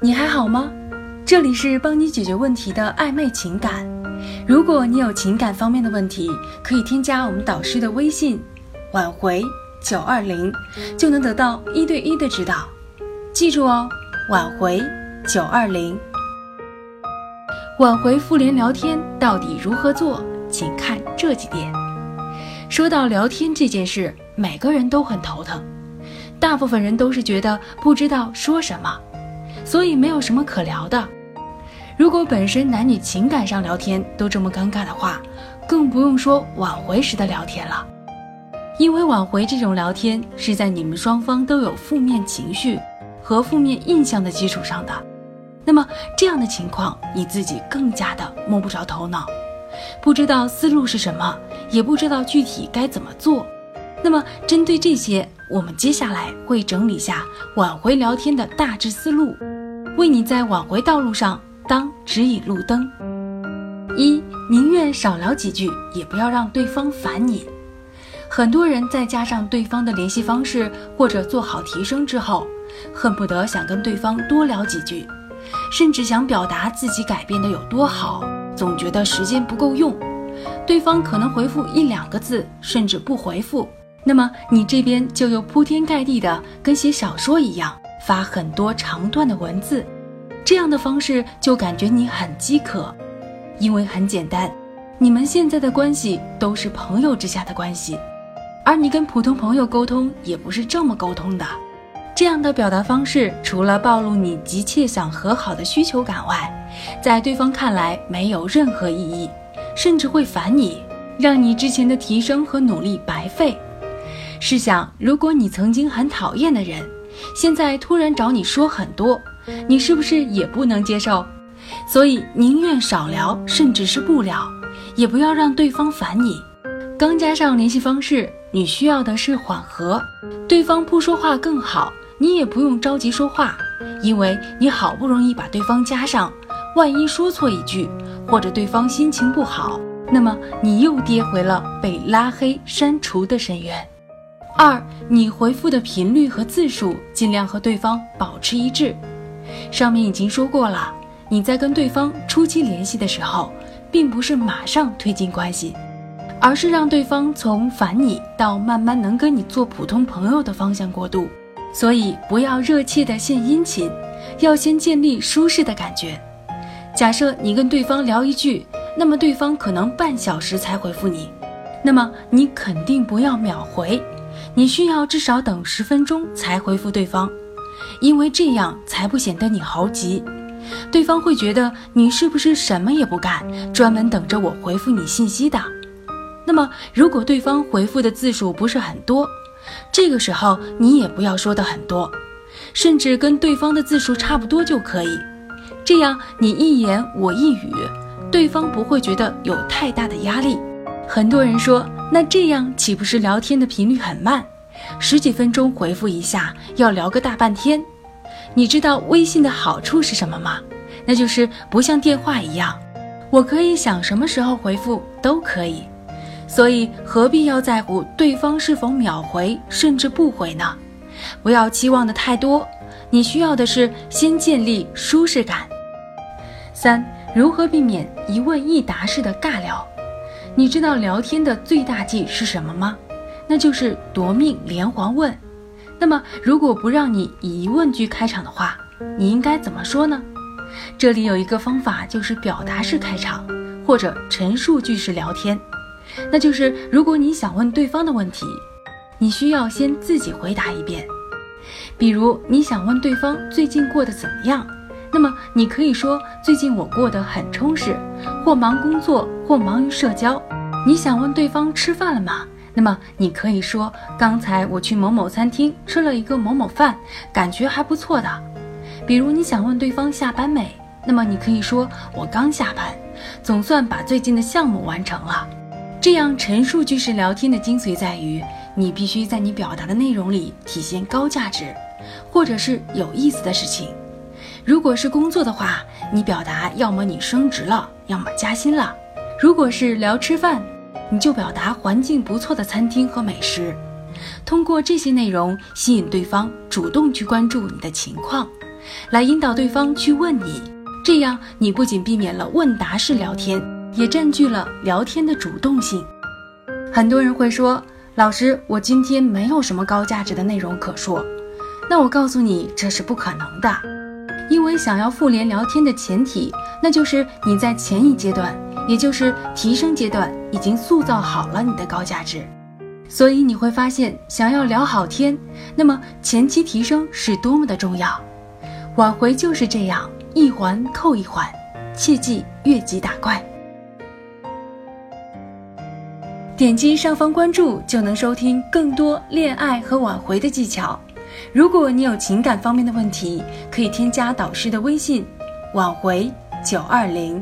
你还好吗？这里是帮你解决问题的暧昧情感。如果你有情感方面的问题，可以添加我们导师的微信“挽回九二零”，就能得到一对一的指导。记住哦，挽回九二零。挽回复联聊天到底如何做？请看这几点。说到聊天这件事，每个人都很头疼，大部分人都是觉得不知道说什么。所以没有什么可聊的。如果本身男女情感上聊天都这么尴尬的话，更不用说挽回时的聊天了。因为挽回这种聊天是在你们双方都有负面情绪和负面印象的基础上的，那么这样的情况你自己更加的摸不着头脑，不知道思路是什么，也不知道具体该怎么做。那么针对这些，我们接下来会整理下挽回聊天的大致思路。为你在挽回道路上当指引路灯。一，宁愿少聊几句，也不要让对方烦你。很多人在加上对方的联系方式或者做好提升之后，恨不得想跟对方多聊几句，甚至想表达自己改变的有多好，总觉得时间不够用，对方可能回复一两个字，甚至不回复，那么你这边就又铺天盖地的跟写小说一样。发很多长段的文字，这样的方式就感觉你很饥渴，因为很简单，你们现在的关系都是朋友之下的关系，而你跟普通朋友沟通也不是这么沟通的。这样的表达方式，除了暴露你急切想和好的需求感外，在对方看来没有任何意义，甚至会烦你，让你之前的提升和努力白费。试想，如果你曾经很讨厌的人。现在突然找你说很多，你是不是也不能接受？所以宁愿少聊，甚至是不聊，也不要让对方烦你。刚加上联系方式，你需要的是缓和，对方不说话更好，你也不用着急说话，因为你好不容易把对方加上，万一说错一句，或者对方心情不好，那么你又跌回了被拉黑删除的深渊。二，你回复的频率和字数尽量和对方保持一致。上面已经说过了，你在跟对方初期联系的时候，并不是马上推进关系，而是让对方从烦你到慢慢能跟你做普通朋友的方向过渡。所以不要热切的献殷勤，要先建立舒适的感觉。假设你跟对方聊一句，那么对方可能半小时才回复你，那么你肯定不要秒回。你需要至少等十分钟才回复对方，因为这样才不显得你猴急，对方会觉得你是不是什么也不干，专门等着我回复你信息的。那么，如果对方回复的字数不是很多，这个时候你也不要说的很多，甚至跟对方的字数差不多就可以。这样你一言我一语，对方不会觉得有太大的压力。很多人说。那这样岂不是聊天的频率很慢？十几分钟回复一下，要聊个大半天。你知道微信的好处是什么吗？那就是不像电话一样，我可以想什么时候回复都可以。所以何必要在乎对方是否秒回，甚至不回呢？不要期望的太多，你需要的是先建立舒适感。三、如何避免一问一答式的尬聊？你知道聊天的最大忌是什么吗？那就是夺命连环问。那么，如果不让你以疑问句开场的话，你应该怎么说呢？这里有一个方法，就是表达式开场或者陈述句式聊天。那就是如果你想问对方的问题，你需要先自己回答一遍。比如你想问对方最近过得怎么样。那么你可以说最近我过得很充实，或忙工作，或忙于社交。你想问对方吃饭了吗？那么你可以说刚才我去某某餐厅吃了一个某某饭，感觉还不错的。比如你想问对方下班没？那么你可以说我刚下班，总算把最近的项目完成了。这样陈述句式聊天的精髓在于，你必须在你表达的内容里体现高价值，或者是有意思的事情。如果是工作的话，你表达要么你升职了，要么加薪了；如果是聊吃饭，你就表达环境不错的餐厅和美食；通过这些内容吸引对方主动去关注你的情况，来引导对方去问你。这样，你不仅避免了问答式聊天，也占据了聊天的主动性。很多人会说：“老师，我今天没有什么高价值的内容可说。”那我告诉你，这是不可能的，因为想要复联聊天的前提，那就是你在前一阶段，也就是提升阶段，已经塑造好了你的高价值。所以你会发现，想要聊好天，那么前期提升是多么的重要。挽回就是这样，一环扣一环，切记越级打怪。点击上方关注，就能收听更多恋爱和挽回的技巧。如果你有情感方面的问题，可以添加导师的微信：挽回九二零。